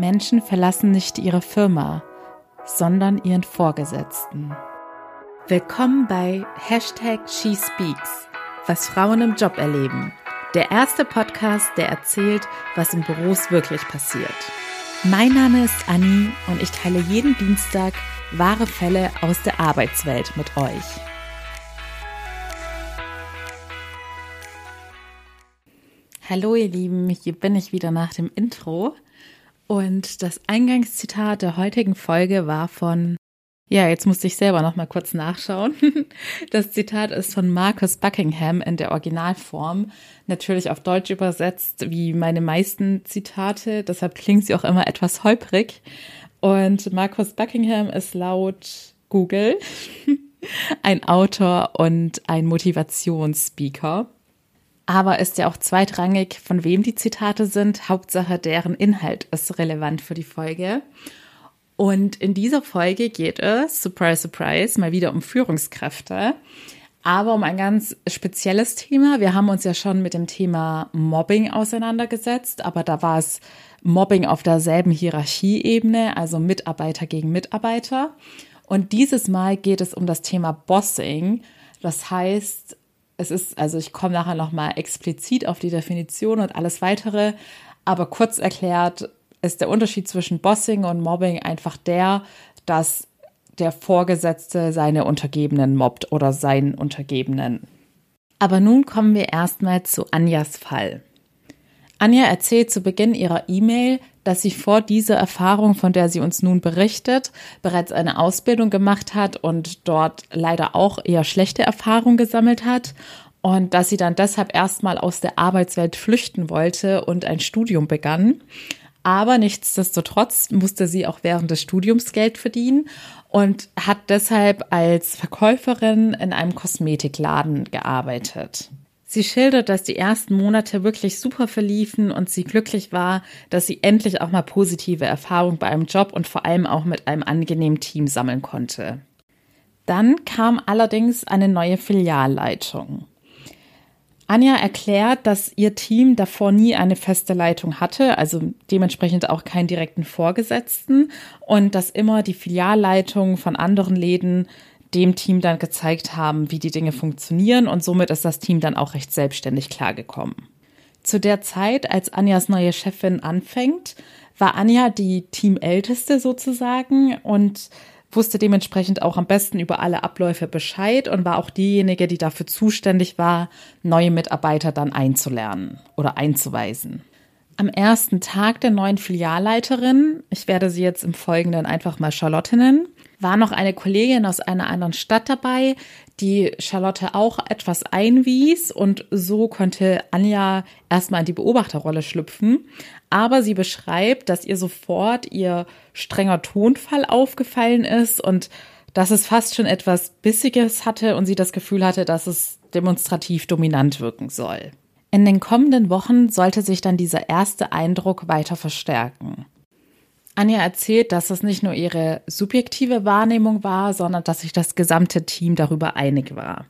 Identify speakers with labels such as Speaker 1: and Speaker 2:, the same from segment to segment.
Speaker 1: Menschen verlassen nicht ihre Firma, sondern ihren Vorgesetzten. Willkommen bei Hashtag SheSpeaks, was Frauen im Job erleben. Der erste Podcast, der erzählt, was in Büros wirklich passiert. Mein Name ist Anni und ich teile jeden Dienstag wahre Fälle aus der Arbeitswelt mit euch. Hallo ihr Lieben, hier bin ich wieder nach dem Intro. Und das Eingangszitat der heutigen Folge war von, ja, jetzt musste ich selber noch mal kurz nachschauen. Das Zitat ist von Marcus Buckingham in der Originalform, natürlich auf Deutsch übersetzt, wie meine meisten Zitate. Deshalb klingt sie auch immer etwas holprig. Und Marcus Buckingham ist laut Google ein Autor und ein Motivationsspeaker aber ist ja auch zweitrangig, von wem die Zitate sind. Hauptsache, deren Inhalt ist relevant für die Folge. Und in dieser Folge geht es, surprise, surprise, mal wieder um Führungskräfte, aber um ein ganz spezielles Thema. Wir haben uns ja schon mit dem Thema Mobbing auseinandergesetzt, aber da war es Mobbing auf derselben Hierarchieebene, also Mitarbeiter gegen Mitarbeiter. Und dieses Mal geht es um das Thema Bossing. Das heißt, es ist, also ich komme nachher nochmal explizit auf die Definition und alles weitere, aber kurz erklärt ist der Unterschied zwischen Bossing und Mobbing einfach der, dass der Vorgesetzte seine Untergebenen mobbt oder seinen Untergebenen. Aber nun kommen wir erstmal zu Anjas Fall. Anja erzählt zu Beginn ihrer E-Mail, dass sie vor dieser Erfahrung, von der sie uns nun berichtet, bereits eine Ausbildung gemacht hat und dort leider auch eher schlechte Erfahrungen gesammelt hat und dass sie dann deshalb erstmal aus der Arbeitswelt flüchten wollte und ein Studium begann. Aber nichtsdestotrotz musste sie auch während des Studiums Geld verdienen und hat deshalb als Verkäuferin in einem Kosmetikladen gearbeitet. Sie schildert, dass die ersten Monate wirklich super verliefen und sie glücklich war, dass sie endlich auch mal positive Erfahrungen bei einem Job und vor allem auch mit einem angenehmen Team sammeln konnte. Dann kam allerdings eine neue Filialleitung. Anja erklärt, dass ihr Team davor nie eine feste Leitung hatte, also dementsprechend auch keinen direkten Vorgesetzten und dass immer die Filialleitungen von anderen Läden dem Team dann gezeigt haben, wie die Dinge funktionieren und somit ist das Team dann auch recht selbstständig klargekommen. Zu der Zeit, als Anjas neue Chefin anfängt, war Anja die Teamälteste sozusagen und wusste dementsprechend auch am besten über alle Abläufe Bescheid und war auch diejenige, die dafür zuständig war, neue Mitarbeiter dann einzulernen oder einzuweisen. Am ersten Tag der neuen Filialleiterin, ich werde sie jetzt im Folgenden einfach mal Charlotte nennen, war noch eine Kollegin aus einer anderen Stadt dabei, die Charlotte auch etwas einwies und so konnte Anja erstmal in die Beobachterrolle schlüpfen. Aber sie beschreibt, dass ihr sofort ihr strenger Tonfall aufgefallen ist und dass es fast schon etwas Bissiges hatte und sie das Gefühl hatte, dass es demonstrativ dominant wirken soll. In den kommenden Wochen sollte sich dann dieser erste Eindruck weiter verstärken. Anja erzählt, dass es nicht nur ihre subjektive Wahrnehmung war, sondern dass sich das gesamte Team darüber einig war.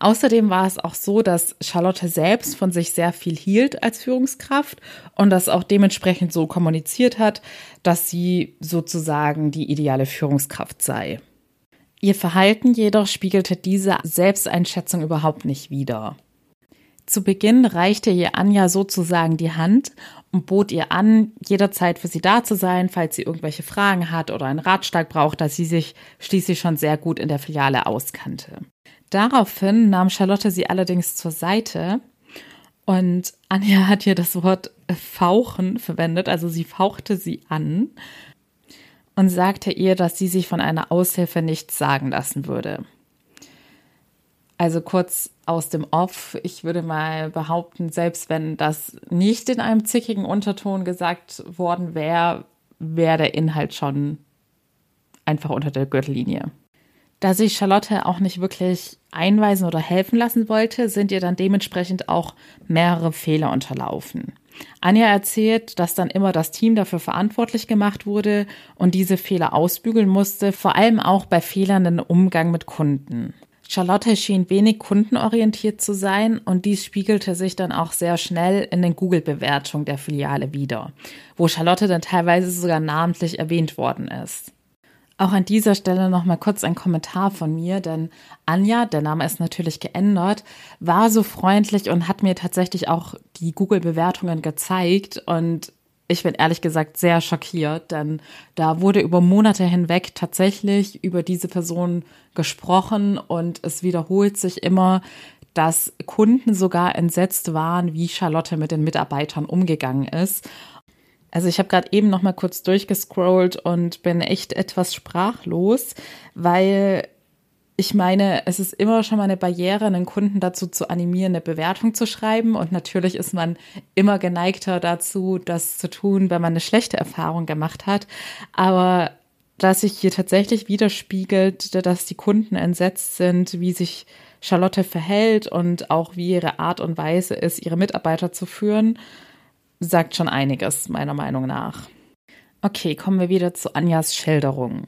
Speaker 1: Außerdem war es auch so, dass Charlotte selbst von sich sehr viel hielt als Führungskraft und das auch dementsprechend so kommuniziert hat, dass sie sozusagen die ideale Führungskraft sei. Ihr Verhalten jedoch spiegelte diese Selbsteinschätzung überhaupt nicht wider. Zu Beginn reichte ihr Anja sozusagen die Hand und bot ihr an, jederzeit für sie da zu sein, falls sie irgendwelche Fragen hat oder einen Ratschlag braucht, da sie sich schließlich schon sehr gut in der Filiale auskannte. Daraufhin nahm Charlotte sie allerdings zur Seite und Anja hat hier das Wort fauchen verwendet, also sie fauchte sie an und sagte ihr, dass sie sich von einer Aushilfe nichts sagen lassen würde. Also kurz aus dem Off, ich würde mal behaupten, selbst wenn das nicht in einem zickigen Unterton gesagt worden wäre, wäre der Inhalt schon einfach unter der Gürtellinie. Da sich Charlotte auch nicht wirklich einweisen oder helfen lassen wollte, sind ihr dann dementsprechend auch mehrere Fehler unterlaufen. Anja erzählt, dass dann immer das Team dafür verantwortlich gemacht wurde und diese Fehler ausbügeln musste, vor allem auch bei Fehlern Umgang mit Kunden. Charlotte schien wenig kundenorientiert zu sein und dies spiegelte sich dann auch sehr schnell in den Google-Bewertungen der Filiale wider, wo Charlotte dann teilweise sogar namentlich erwähnt worden ist. Auch an dieser Stelle noch mal kurz ein Kommentar von mir, denn Anja, der Name ist natürlich geändert, war so freundlich und hat mir tatsächlich auch die Google-Bewertungen gezeigt und ich bin ehrlich gesagt sehr schockiert, denn da wurde über Monate hinweg tatsächlich über diese Person gesprochen und es wiederholt sich immer, dass Kunden sogar entsetzt waren, wie Charlotte mit den Mitarbeitern umgegangen ist. Also ich habe gerade eben noch mal kurz durchgescrollt und bin echt etwas sprachlos, weil ich meine, es ist immer schon mal eine Barriere, einen Kunden dazu zu animieren, eine Bewertung zu schreiben. Und natürlich ist man immer geneigter dazu, das zu tun, wenn man eine schlechte Erfahrung gemacht hat. Aber dass sich hier tatsächlich widerspiegelt, dass die Kunden entsetzt sind, wie sich Charlotte verhält und auch wie ihre Art und Weise ist, ihre Mitarbeiter zu führen, sagt schon einiges, meiner Meinung nach. Okay, kommen wir wieder zu Anjas Schilderung.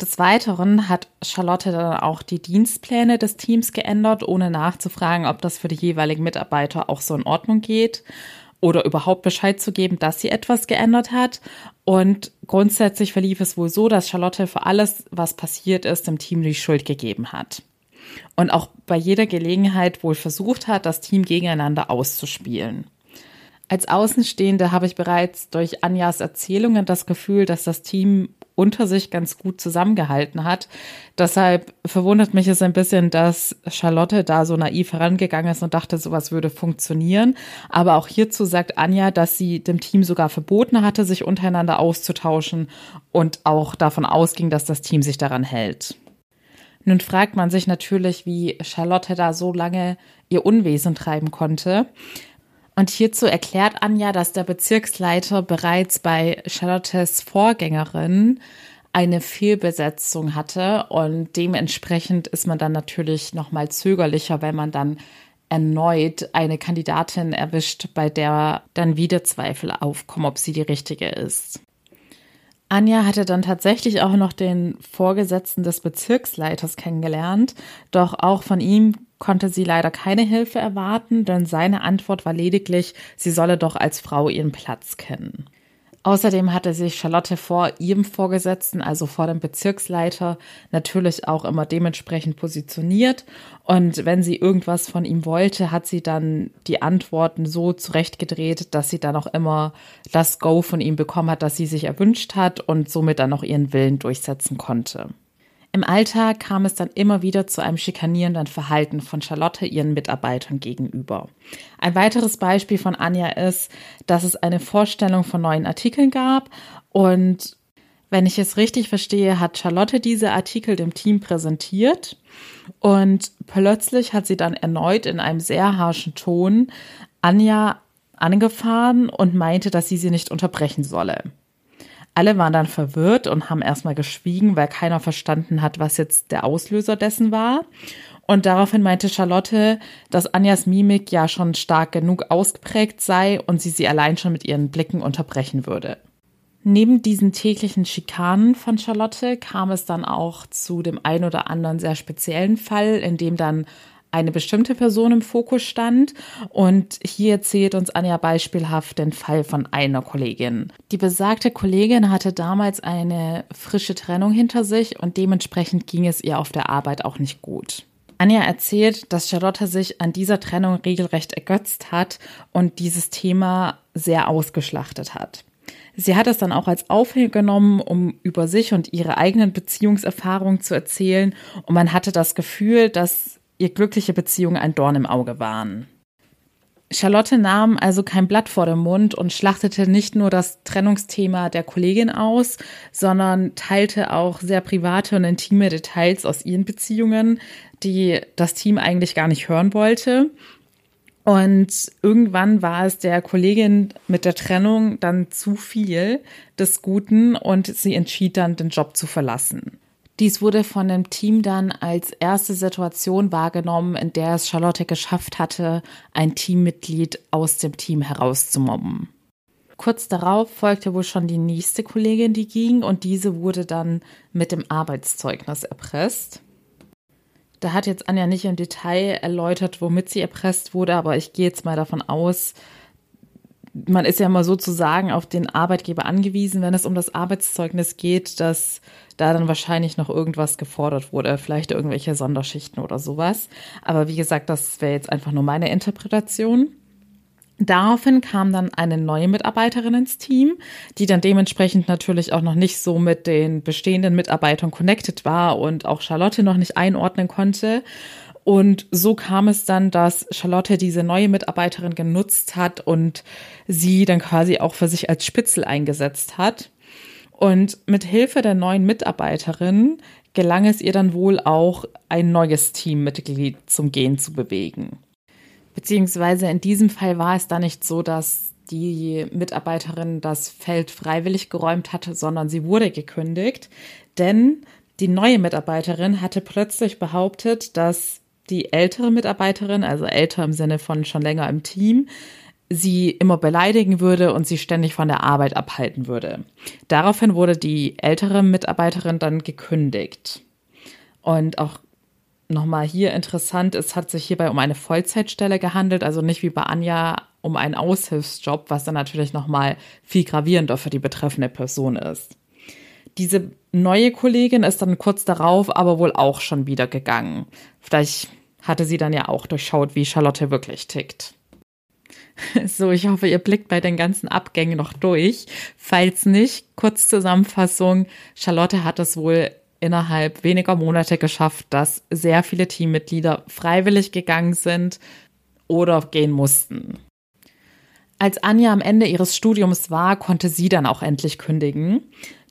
Speaker 1: Des Weiteren hat Charlotte dann auch die Dienstpläne des Teams geändert, ohne nachzufragen, ob das für die jeweiligen Mitarbeiter auch so in Ordnung geht oder überhaupt Bescheid zu geben, dass sie etwas geändert hat. Und grundsätzlich verlief es wohl so, dass Charlotte für alles, was passiert ist, dem Team die Schuld gegeben hat. Und auch bei jeder Gelegenheit wohl versucht hat, das Team gegeneinander auszuspielen. Als Außenstehende habe ich bereits durch Anjas Erzählungen das Gefühl, dass das Team unter sich ganz gut zusammengehalten hat. Deshalb verwundert mich es ein bisschen, dass Charlotte da so naiv herangegangen ist und dachte, sowas würde funktionieren. Aber auch hierzu sagt Anja, dass sie dem Team sogar verboten hatte, sich untereinander auszutauschen und auch davon ausging, dass das Team sich daran hält. Nun fragt man sich natürlich, wie Charlotte da so lange ihr Unwesen treiben konnte. Und hierzu erklärt Anja, dass der Bezirksleiter bereits bei Charlottes Vorgängerin eine Fehlbesetzung hatte und dementsprechend ist man dann natürlich noch mal zögerlicher, wenn man dann erneut eine Kandidatin erwischt, bei der dann wieder Zweifel aufkommen, ob sie die richtige ist. Anja hatte dann tatsächlich auch noch den Vorgesetzten des Bezirksleiters kennengelernt, doch auch von ihm konnte sie leider keine Hilfe erwarten, denn seine Antwort war lediglich, sie solle doch als Frau ihren Platz kennen. Außerdem hatte sich Charlotte vor ihrem Vorgesetzten, also vor dem Bezirksleiter, natürlich auch immer dementsprechend positioniert. Und wenn sie irgendwas von ihm wollte, hat sie dann die Antworten so zurechtgedreht, dass sie dann auch immer das Go von ihm bekommen hat, das sie sich erwünscht hat und somit dann auch ihren Willen durchsetzen konnte. Im Alltag kam es dann immer wieder zu einem schikanierenden Verhalten von Charlotte ihren Mitarbeitern gegenüber. Ein weiteres Beispiel von Anja ist, dass es eine Vorstellung von neuen Artikeln gab und wenn ich es richtig verstehe, hat Charlotte diese Artikel dem Team präsentiert und plötzlich hat sie dann erneut in einem sehr harschen Ton Anja angefahren und meinte, dass sie sie nicht unterbrechen solle. Alle waren dann verwirrt und haben erstmal geschwiegen, weil keiner verstanden hat, was jetzt der Auslöser dessen war. Und daraufhin meinte Charlotte, dass Anjas Mimik ja schon stark genug ausgeprägt sei und sie sie allein schon mit ihren Blicken unterbrechen würde. Neben diesen täglichen Schikanen von Charlotte kam es dann auch zu dem ein oder anderen sehr speziellen Fall, in dem dann eine bestimmte Person im Fokus stand. Und hier erzählt uns Anja beispielhaft den Fall von einer Kollegin. Die besagte Kollegin hatte damals eine frische Trennung hinter sich und dementsprechend ging es ihr auf der Arbeit auch nicht gut. Anja erzählt, dass Charlotte sich an dieser Trennung regelrecht ergötzt hat und dieses Thema sehr ausgeschlachtet hat. Sie hat es dann auch als Aufhänger genommen, um über sich und ihre eigenen Beziehungserfahrungen zu erzählen. Und man hatte das Gefühl, dass ihr glückliche Beziehungen ein Dorn im Auge waren. Charlotte nahm also kein Blatt vor den Mund und schlachtete nicht nur das Trennungsthema der Kollegin aus, sondern teilte auch sehr private und intime Details aus ihren Beziehungen, die das Team eigentlich gar nicht hören wollte. Und irgendwann war es der Kollegin mit der Trennung dann zu viel des Guten und sie entschied dann, den Job zu verlassen. Dies wurde von dem Team dann als erste Situation wahrgenommen, in der es Charlotte geschafft hatte, ein Teammitglied aus dem Team herauszumobben. Kurz darauf folgte wohl schon die nächste Kollegin, die ging, und diese wurde dann mit dem Arbeitszeugnis erpresst. Da hat jetzt Anja nicht im Detail erläutert, womit sie erpresst wurde, aber ich gehe jetzt mal davon aus, man ist ja immer sozusagen auf den Arbeitgeber angewiesen, wenn es um das Arbeitszeugnis geht, dass da dann wahrscheinlich noch irgendwas gefordert wurde, vielleicht irgendwelche Sonderschichten oder sowas. Aber wie gesagt, das wäre jetzt einfach nur meine Interpretation. Daraufhin kam dann eine neue Mitarbeiterin ins Team, die dann dementsprechend natürlich auch noch nicht so mit den bestehenden Mitarbeitern connected war und auch Charlotte noch nicht einordnen konnte. Und so kam es dann, dass Charlotte diese neue Mitarbeiterin genutzt hat und sie dann quasi auch für sich als Spitzel eingesetzt hat. Und mit Hilfe der neuen Mitarbeiterin gelang es ihr dann wohl auch, ein neues Teammitglied zum Gehen zu bewegen. Beziehungsweise in diesem Fall war es da nicht so, dass die Mitarbeiterin das Feld freiwillig geräumt hatte, sondern sie wurde gekündigt, denn die neue Mitarbeiterin hatte plötzlich behauptet, dass die ältere Mitarbeiterin, also älter im Sinne von schon länger im Team, sie immer beleidigen würde und sie ständig von der Arbeit abhalten würde. Daraufhin wurde die ältere Mitarbeiterin dann gekündigt. Und auch nochmal hier interessant, es hat sich hierbei um eine Vollzeitstelle gehandelt, also nicht wie bei Anja um einen Aushilfsjob, was dann natürlich nochmal viel gravierender für die betreffende Person ist. Diese neue Kollegin ist dann kurz darauf aber wohl auch schon wieder gegangen. Vielleicht hatte sie dann ja auch durchschaut, wie Charlotte wirklich tickt. So, ich hoffe, ihr blickt bei den ganzen Abgängen noch durch. Falls nicht, kurz Zusammenfassung. Charlotte hat es wohl innerhalb weniger Monate geschafft, dass sehr viele Teammitglieder freiwillig gegangen sind oder gehen mussten. Als Anja am Ende ihres Studiums war, konnte sie dann auch endlich kündigen.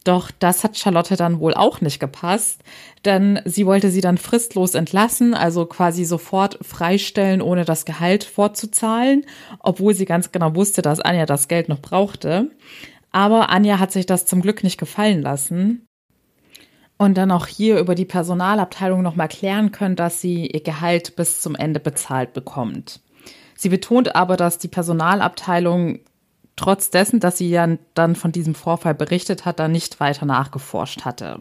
Speaker 1: Doch das hat Charlotte dann wohl auch nicht gepasst, denn sie wollte sie dann fristlos entlassen, also quasi sofort freistellen, ohne das Gehalt vorzuzahlen, obwohl sie ganz genau wusste, dass Anja das Geld noch brauchte. Aber Anja hat sich das zum Glück nicht gefallen lassen und dann auch hier über die Personalabteilung nochmal klären können, dass sie ihr Gehalt bis zum Ende bezahlt bekommt. Sie betont aber, dass die Personalabteilung trotz dessen, dass sie ja dann von diesem Vorfall berichtet hat, da nicht weiter nachgeforscht hatte.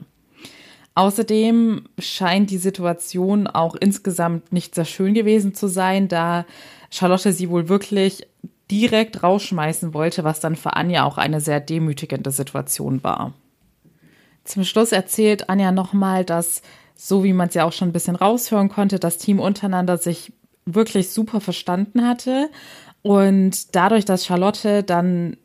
Speaker 1: Außerdem scheint die Situation auch insgesamt nicht sehr schön gewesen zu sein, da Charlotte sie wohl wirklich direkt rausschmeißen wollte, was dann für Anja auch eine sehr demütigende Situation war. Zum Schluss erzählt Anja nochmal, dass, so wie man es ja auch schon ein bisschen raushören konnte, das Team untereinander sich wirklich super verstanden hatte. Und dadurch, dass Charlotte dann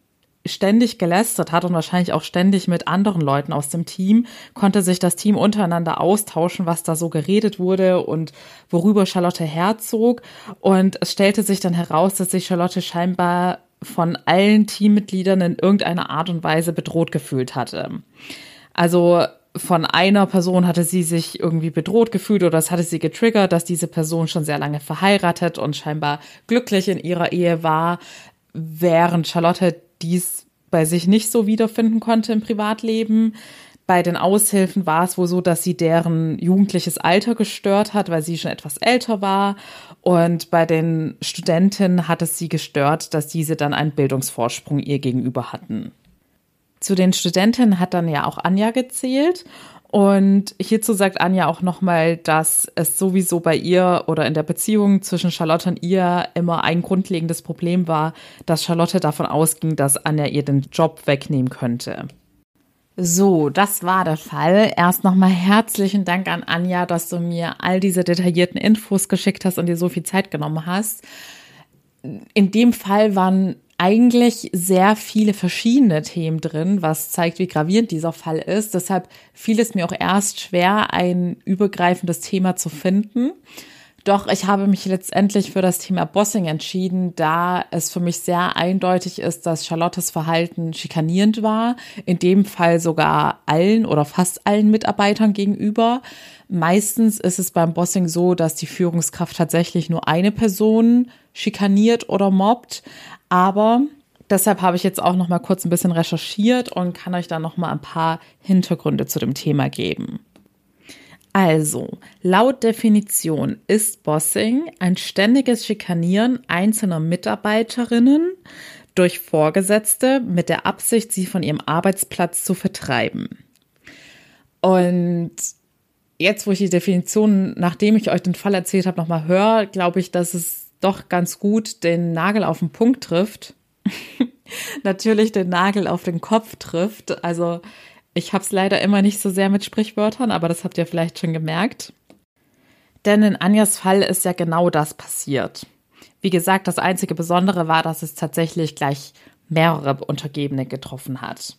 Speaker 1: ständig gelästert hat und wahrscheinlich auch ständig mit anderen Leuten aus dem Team, konnte sich das Team untereinander austauschen, was da so geredet wurde und worüber Charlotte herzog. Und es stellte sich dann heraus, dass sich Charlotte scheinbar von allen Teammitgliedern in irgendeiner Art und Weise bedroht gefühlt hatte. Also von einer Person hatte sie sich irgendwie bedroht gefühlt oder es hatte sie getriggert, dass diese Person schon sehr lange verheiratet und scheinbar glücklich in ihrer Ehe war, während Charlotte dies bei sich nicht so wiederfinden konnte im Privatleben. Bei den Aushilfen war es wohl so, dass sie deren jugendliches Alter gestört hat, weil sie schon etwas älter war. Und bei den Studentinnen hat es sie gestört, dass diese dann einen Bildungsvorsprung ihr gegenüber hatten. Zu den Studentinnen hat dann ja auch Anja gezählt. Und hierzu sagt Anja auch nochmal, dass es sowieso bei ihr oder in der Beziehung zwischen Charlotte und ihr immer ein grundlegendes Problem war, dass Charlotte davon ausging, dass Anja ihr den Job wegnehmen könnte. So, das war der Fall. Erst nochmal herzlichen Dank an Anja, dass du mir all diese detaillierten Infos geschickt hast und dir so viel Zeit genommen hast. In dem Fall waren eigentlich sehr viele verschiedene Themen drin, was zeigt, wie gravierend dieser Fall ist. Deshalb fiel es mir auch erst schwer, ein übergreifendes Thema zu finden. Doch ich habe mich letztendlich für das Thema Bossing entschieden, da es für mich sehr eindeutig ist, dass Charlottes Verhalten schikanierend war, in dem Fall sogar allen oder fast allen Mitarbeitern gegenüber. Meistens ist es beim Bossing so, dass die Führungskraft tatsächlich nur eine Person schikaniert oder mobbt, aber deshalb habe ich jetzt auch noch mal kurz ein bisschen recherchiert und kann euch da noch mal ein paar Hintergründe zu dem Thema geben. Also, laut Definition ist Bossing ein ständiges Schikanieren einzelner Mitarbeiterinnen durch Vorgesetzte mit der Absicht, sie von ihrem Arbeitsplatz zu vertreiben. Und jetzt, wo ich die Definition, nachdem ich euch den Fall erzählt habe, nochmal höre, glaube ich, dass es doch ganz gut den Nagel auf den Punkt trifft. Natürlich den Nagel auf den Kopf trifft. Also ich habe es leider immer nicht so sehr mit Sprichwörtern, aber das habt ihr vielleicht schon gemerkt. Denn in Anjas Fall ist ja genau das passiert. Wie gesagt, das einzige Besondere war, dass es tatsächlich gleich mehrere Untergebene getroffen hat.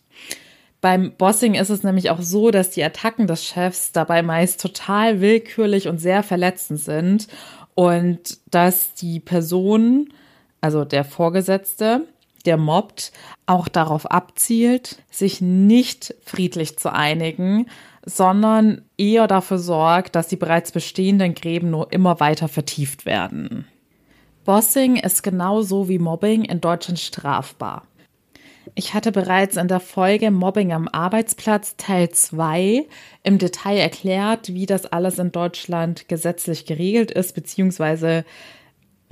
Speaker 1: Beim Bossing ist es nämlich auch so, dass die Attacken des Chefs dabei meist total willkürlich und sehr verletzend sind und dass die Person, also der Vorgesetzte, der mobbt, auch darauf abzielt, sich nicht friedlich zu einigen, sondern eher dafür sorgt, dass die bereits bestehenden Gräben nur immer weiter vertieft werden. Bossing ist genauso wie Mobbing in Deutschland strafbar. Ich hatte bereits in der Folge Mobbing am Arbeitsplatz Teil 2 im Detail erklärt, wie das alles in Deutschland gesetzlich geregelt ist, beziehungsweise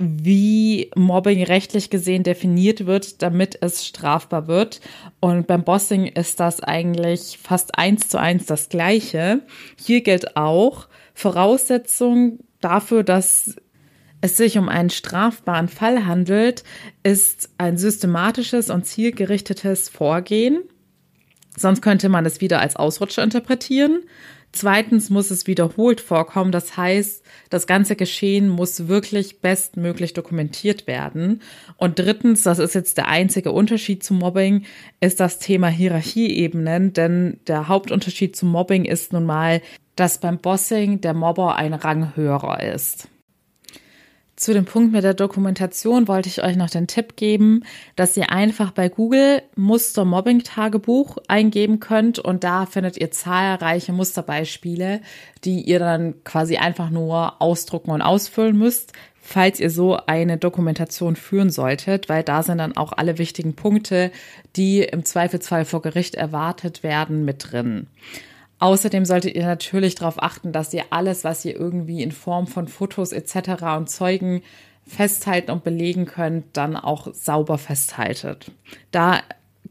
Speaker 1: wie Mobbing rechtlich gesehen definiert wird, damit es strafbar wird. Und beim Bossing ist das eigentlich fast eins zu eins das Gleiche. Hier gilt auch Voraussetzung dafür, dass es sich um einen strafbaren Fall handelt, ist ein systematisches und zielgerichtetes Vorgehen. Sonst könnte man es wieder als Ausrutscher interpretieren. Zweitens muss es wiederholt vorkommen. Das heißt, das ganze Geschehen muss wirklich bestmöglich dokumentiert werden. Und drittens, das ist jetzt der einzige Unterschied zu Mobbing, ist das Thema Hierarchieebenen. Denn der Hauptunterschied zu Mobbing ist nun mal, dass beim Bossing der Mobber ein Rang höherer ist. Zu dem Punkt mit der Dokumentation wollte ich euch noch den Tipp geben, dass ihr einfach bei Google Muster Mobbing Tagebuch eingeben könnt und da findet ihr zahlreiche Musterbeispiele, die ihr dann quasi einfach nur ausdrucken und ausfüllen müsst, falls ihr so eine Dokumentation führen solltet, weil da sind dann auch alle wichtigen Punkte, die im Zweifelsfall vor Gericht erwartet werden, mit drin. Außerdem solltet ihr natürlich darauf achten, dass ihr alles, was ihr irgendwie in Form von Fotos etc. und Zeugen festhalten und belegen könnt, dann auch sauber festhaltet. Da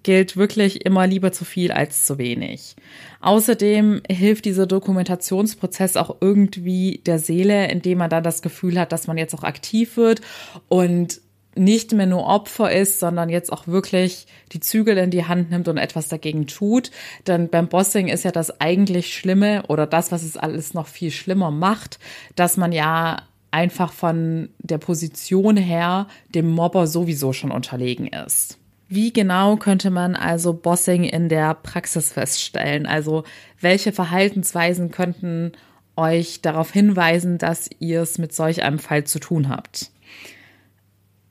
Speaker 1: gilt wirklich immer lieber zu viel als zu wenig. Außerdem hilft dieser Dokumentationsprozess auch irgendwie der Seele, indem man dann das Gefühl hat, dass man jetzt auch aktiv wird und nicht mehr nur Opfer ist, sondern jetzt auch wirklich die Zügel in die Hand nimmt und etwas dagegen tut. Denn beim Bossing ist ja das eigentlich Schlimme oder das, was es alles noch viel schlimmer macht, dass man ja einfach von der Position her dem Mobber sowieso schon unterlegen ist. Wie genau könnte man also Bossing in der Praxis feststellen? Also welche Verhaltensweisen könnten euch darauf hinweisen, dass ihr es mit solch einem Fall zu tun habt?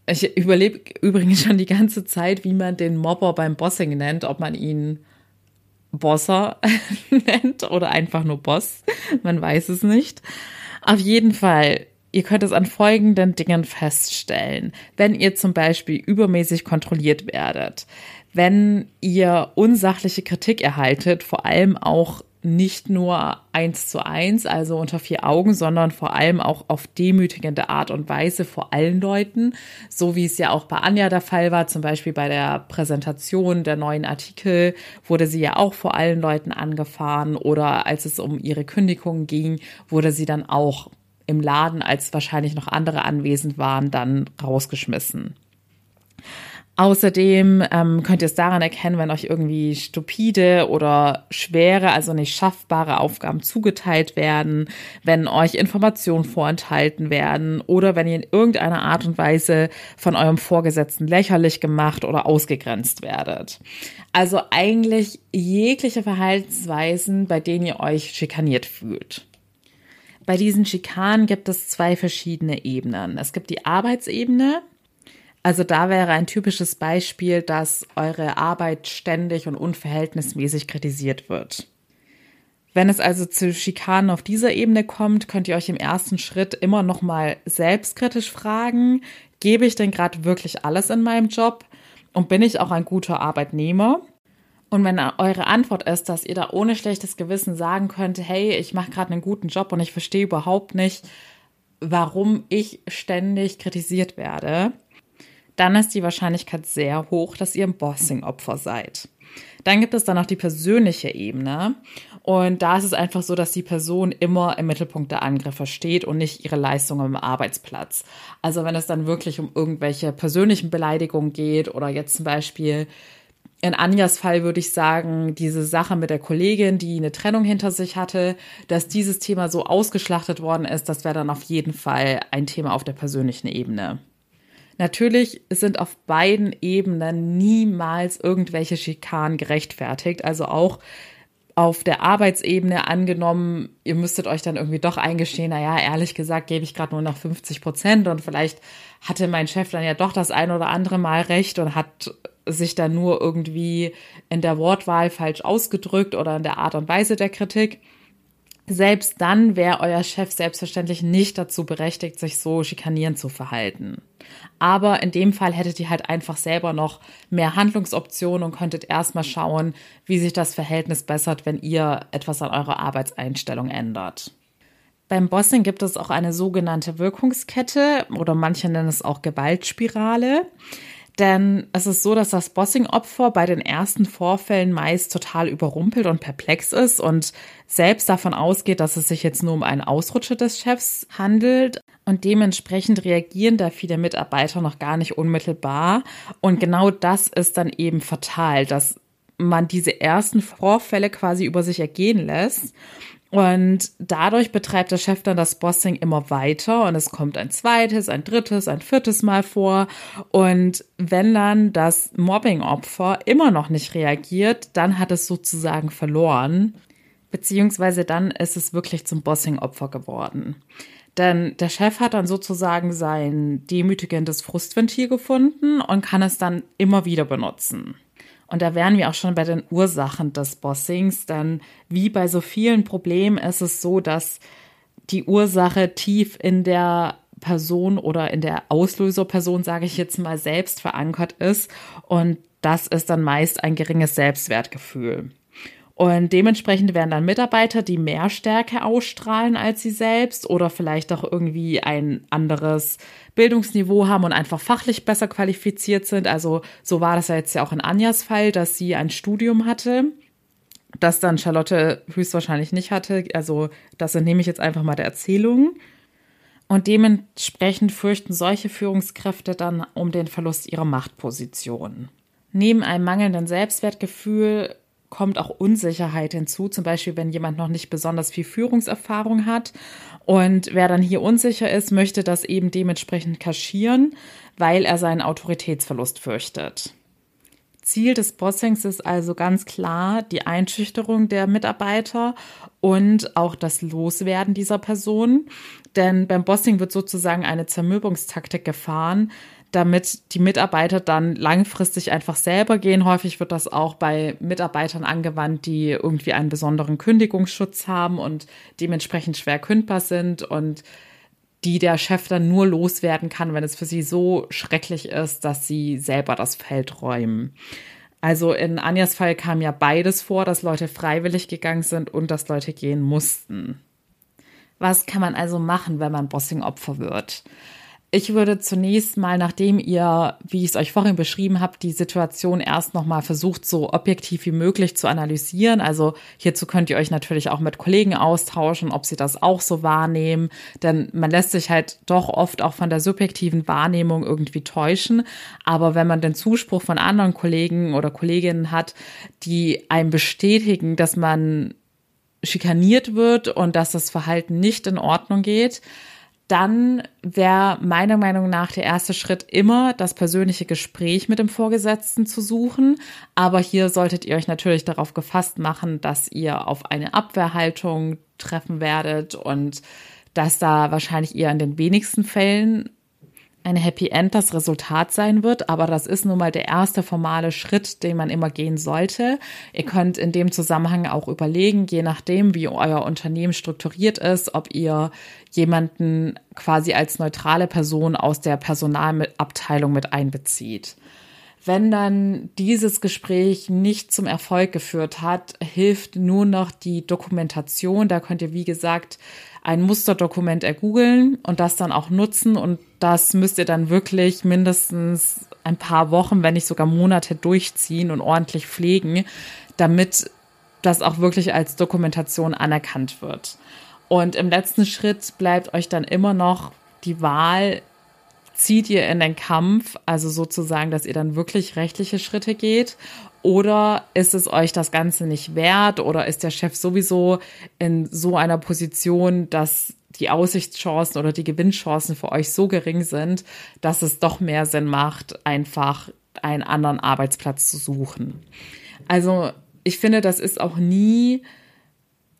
Speaker 1: Ich überlebe übrigens schon die ganze Zeit, wie man den Mobber beim Bossing nennt, ob man ihn Bosser nennt oder einfach nur Boss. Man weiß es nicht. Auf jeden Fall, ihr könnt es an folgenden Dingen feststellen. Wenn ihr zum Beispiel übermäßig kontrolliert werdet, wenn ihr unsachliche Kritik erhaltet, vor allem auch nicht nur eins zu eins, also unter vier Augen, sondern vor allem auch auf demütigende Art und Weise vor allen Leuten, so wie es ja auch bei Anja der Fall war, zum Beispiel bei der Präsentation der neuen Artikel wurde sie ja auch vor allen Leuten angefahren oder als es um ihre Kündigung ging, wurde sie dann auch im Laden, als wahrscheinlich noch andere anwesend waren, dann rausgeschmissen. Außerdem ähm, könnt ihr es daran erkennen, wenn euch irgendwie stupide oder schwere, also nicht schaffbare Aufgaben zugeteilt werden, wenn euch Informationen vorenthalten werden oder wenn ihr in irgendeiner Art und Weise von eurem Vorgesetzten lächerlich gemacht oder ausgegrenzt werdet. Also eigentlich jegliche Verhaltensweisen, bei denen ihr euch schikaniert fühlt. Bei diesen Schikanen gibt es zwei verschiedene Ebenen. Es gibt die Arbeitsebene, also da wäre ein typisches Beispiel, dass eure Arbeit ständig und unverhältnismäßig kritisiert wird. Wenn es also zu Schikanen auf dieser Ebene kommt, könnt ihr euch im ersten Schritt immer noch mal selbstkritisch fragen, gebe ich denn gerade wirklich alles in meinem Job und bin ich auch ein guter Arbeitnehmer? Und wenn eure Antwort ist, dass ihr da ohne schlechtes Gewissen sagen könnt, hey, ich mache gerade einen guten Job und ich verstehe überhaupt nicht, warum ich ständig kritisiert werde, dann ist die Wahrscheinlichkeit sehr hoch, dass ihr ein Bossing-Opfer seid. Dann gibt es dann noch die persönliche Ebene. Und da ist es einfach so, dass die Person immer im Mittelpunkt der Angriffe steht und nicht ihre Leistungen im Arbeitsplatz. Also wenn es dann wirklich um irgendwelche persönlichen Beleidigungen geht oder jetzt zum Beispiel in Anjas Fall würde ich sagen, diese Sache mit der Kollegin, die eine Trennung hinter sich hatte, dass dieses Thema so ausgeschlachtet worden ist, das wäre dann auf jeden Fall ein Thema auf der persönlichen Ebene. Natürlich sind auf beiden Ebenen niemals irgendwelche Schikanen gerechtfertigt. Also auch auf der Arbeitsebene angenommen, ihr müsstet euch dann irgendwie doch eingestehen, naja, ehrlich gesagt gebe ich gerade nur noch 50 Prozent und vielleicht hatte mein Chef dann ja doch das ein oder andere Mal recht und hat sich dann nur irgendwie in der Wortwahl falsch ausgedrückt oder in der Art und Weise der Kritik. Selbst dann wäre euer Chef selbstverständlich nicht dazu berechtigt, sich so schikanierend zu verhalten. Aber in dem Fall hättet ihr halt einfach selber noch mehr Handlungsoptionen und könntet erstmal schauen, wie sich das Verhältnis bessert, wenn ihr etwas an eurer Arbeitseinstellung ändert. Beim Bossing gibt es auch eine sogenannte Wirkungskette oder manche nennen es auch Gewaltspirale. Denn es ist so, dass das Bossing-Opfer bei den ersten Vorfällen meist total überrumpelt und perplex ist und selbst davon ausgeht, dass es sich jetzt nur um einen Ausrutscher des Chefs handelt. Und dementsprechend reagieren da viele Mitarbeiter noch gar nicht unmittelbar. Und genau das ist dann eben fatal, dass man diese ersten Vorfälle quasi über sich ergehen lässt und dadurch betreibt der Chef dann das Bossing immer weiter und es kommt ein zweites, ein drittes, ein viertes Mal vor. Und wenn dann das Mobbing-Opfer immer noch nicht reagiert, dann hat es sozusagen verloren. Beziehungsweise dann ist es wirklich zum Bossing-Opfer geworden. Denn der Chef hat dann sozusagen sein demütigendes Frustventil gefunden und kann es dann immer wieder benutzen. Und da wären wir auch schon bei den Ursachen des Bossings, denn wie bei so vielen Problemen ist es so, dass die Ursache tief in der Person oder in der Auslöserperson, sage ich jetzt mal, selbst verankert ist. Und das ist dann meist ein geringes Selbstwertgefühl. Und dementsprechend werden dann Mitarbeiter, die mehr Stärke ausstrahlen als sie selbst oder vielleicht auch irgendwie ein anderes Bildungsniveau haben und einfach fachlich besser qualifiziert sind. Also so war das ja jetzt ja auch in Anjas Fall, dass sie ein Studium hatte, das dann Charlotte höchstwahrscheinlich nicht hatte. Also das entnehme ich jetzt einfach mal der Erzählung. Und dementsprechend fürchten solche Führungskräfte dann um den Verlust ihrer Machtposition. Neben einem mangelnden Selbstwertgefühl kommt auch Unsicherheit hinzu, zum Beispiel wenn jemand noch nicht besonders viel Führungserfahrung hat. Und wer dann hier unsicher ist, möchte das eben dementsprechend kaschieren, weil er seinen Autoritätsverlust fürchtet. Ziel des Bossings ist also ganz klar die Einschüchterung der Mitarbeiter und auch das Loswerden dieser Person. Denn beim Bossing wird sozusagen eine Zermürbungstaktik gefahren, damit die Mitarbeiter dann langfristig einfach selber gehen. Häufig wird das auch bei Mitarbeitern angewandt, die irgendwie einen besonderen Kündigungsschutz haben und dementsprechend schwer kündbar sind und die der Chef dann nur loswerden kann, wenn es für sie so schrecklich ist, dass sie selber das Feld räumen. Also in Anjas Fall kam ja beides vor, dass Leute freiwillig gegangen sind und dass Leute gehen mussten. Was kann man also machen, wenn man Bossing-Opfer wird? Ich würde zunächst mal, nachdem ihr, wie ich es euch vorhin beschrieben habe, die Situation erst nochmal versucht, so objektiv wie möglich zu analysieren. Also hierzu könnt ihr euch natürlich auch mit Kollegen austauschen, ob sie das auch so wahrnehmen. Denn man lässt sich halt doch oft auch von der subjektiven Wahrnehmung irgendwie täuschen. Aber wenn man den Zuspruch von anderen Kollegen oder Kolleginnen hat, die einem bestätigen, dass man schikaniert wird und dass das Verhalten nicht in Ordnung geht, dann wäre meiner Meinung nach der erste Schritt immer das persönliche Gespräch mit dem Vorgesetzten zu suchen. Aber hier solltet ihr euch natürlich darauf gefasst machen, dass ihr auf eine Abwehrhaltung treffen werdet und dass da wahrscheinlich eher in den wenigsten Fällen ein Happy End das Resultat sein wird, aber das ist nun mal der erste formale Schritt, den man immer gehen sollte. Ihr könnt in dem Zusammenhang auch überlegen, je nachdem, wie euer Unternehmen strukturiert ist, ob ihr jemanden quasi als neutrale Person aus der Personalabteilung mit einbezieht. Wenn dann dieses Gespräch nicht zum Erfolg geführt hat, hilft nur noch die Dokumentation. Da könnt ihr, wie gesagt, ein Musterdokument ergoogeln und das dann auch nutzen. Und das müsst ihr dann wirklich mindestens ein paar Wochen, wenn nicht sogar Monate durchziehen und ordentlich pflegen, damit das auch wirklich als Dokumentation anerkannt wird. Und im letzten Schritt bleibt euch dann immer noch die Wahl, zieht ihr in den Kampf, also sozusagen, dass ihr dann wirklich rechtliche Schritte geht? Oder ist es euch das Ganze nicht wert? Oder ist der Chef sowieso in so einer Position, dass die Aussichtschancen oder die Gewinnchancen für euch so gering sind, dass es doch mehr Sinn macht, einfach einen anderen Arbeitsplatz zu suchen? Also ich finde, das ist auch nie,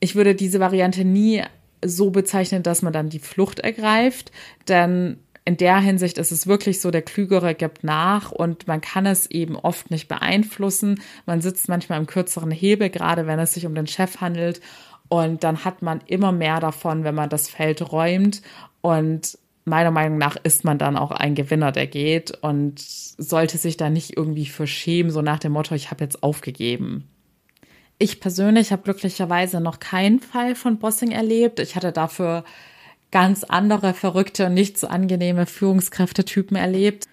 Speaker 1: ich würde diese Variante nie so bezeichnen, dass man dann die Flucht ergreift, denn in der Hinsicht ist es wirklich so, der Klügere gibt nach und man kann es eben oft nicht beeinflussen. Man sitzt manchmal im kürzeren Hebel, gerade wenn es sich um den Chef handelt. Und dann hat man immer mehr davon, wenn man das Feld räumt. Und meiner Meinung nach ist man dann auch ein Gewinner, der geht und sollte sich da nicht irgendwie für schämen, so nach dem Motto, ich habe jetzt aufgegeben. Ich persönlich habe glücklicherweise noch keinen Fall von Bossing erlebt. Ich hatte dafür ganz andere verrückte und nicht so angenehme Führungskräftetypen erlebt.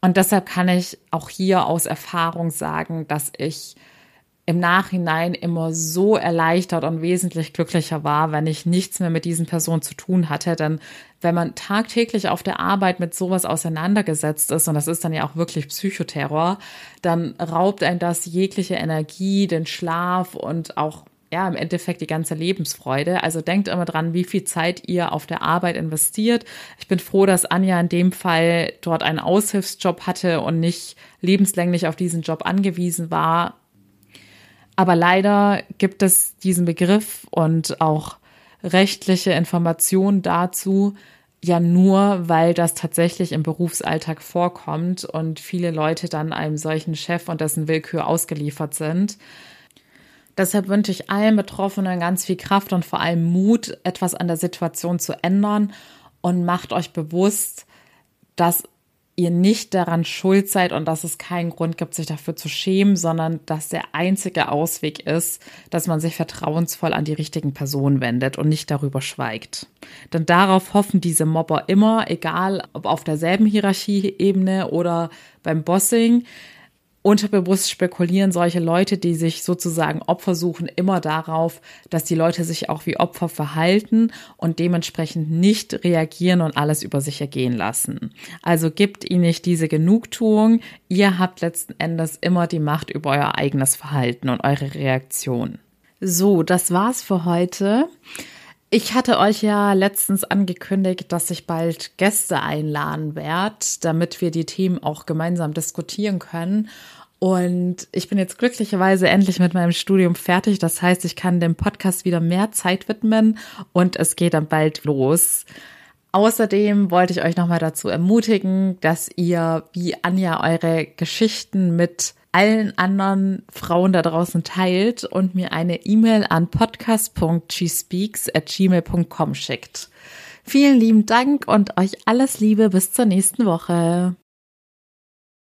Speaker 1: Und deshalb kann ich auch hier aus Erfahrung sagen, dass ich im Nachhinein immer so erleichtert und wesentlich glücklicher war, wenn ich nichts mehr mit diesen Personen zu tun hatte. Denn wenn man tagtäglich auf der Arbeit mit sowas auseinandergesetzt ist, und das ist dann ja auch wirklich Psychoterror, dann raubt ein das jegliche Energie, den Schlaf und auch ja, im Endeffekt die ganze Lebensfreude. Also denkt immer dran, wie viel Zeit ihr auf der Arbeit investiert. Ich bin froh, dass Anja in dem Fall dort einen Aushilfsjob hatte und nicht lebenslänglich auf diesen Job angewiesen war. Aber leider gibt es diesen Begriff und auch rechtliche Informationen dazu ja nur, weil das tatsächlich im Berufsalltag vorkommt und viele Leute dann einem solchen Chef und dessen Willkür ausgeliefert sind. Deshalb wünsche ich allen Betroffenen ganz viel Kraft und vor allem Mut, etwas an der Situation zu ändern und macht euch bewusst, dass ihr nicht daran schuld seid und dass es keinen Grund gibt, sich dafür zu schämen, sondern dass der einzige Ausweg ist, dass man sich vertrauensvoll an die richtigen Personen wendet und nicht darüber schweigt. Denn darauf hoffen diese Mobber immer, egal ob auf derselben Hierarchieebene oder beim Bossing, Unterbewusst spekulieren solche Leute, die sich sozusagen Opfer suchen, immer darauf, dass die Leute sich auch wie Opfer verhalten und dementsprechend nicht reagieren und alles über sich ergehen lassen. Also gibt ihnen nicht diese Genugtuung. Ihr habt letzten Endes immer die Macht über euer eigenes Verhalten und eure Reaktion. So, das war's für heute. Ich hatte euch ja letztens angekündigt, dass ich bald Gäste einladen werde, damit wir die Themen auch gemeinsam diskutieren können. Und ich bin jetzt glücklicherweise endlich mit meinem Studium fertig. Das heißt, ich kann dem Podcast wieder mehr Zeit widmen und es geht dann bald los. Außerdem wollte ich euch nochmal dazu ermutigen, dass ihr wie Anja eure Geschichten mit allen anderen Frauen da draußen teilt und mir eine E-Mail an podcast.gspeaks at gmail.com schickt. Vielen lieben Dank und euch alles Liebe bis zur nächsten Woche.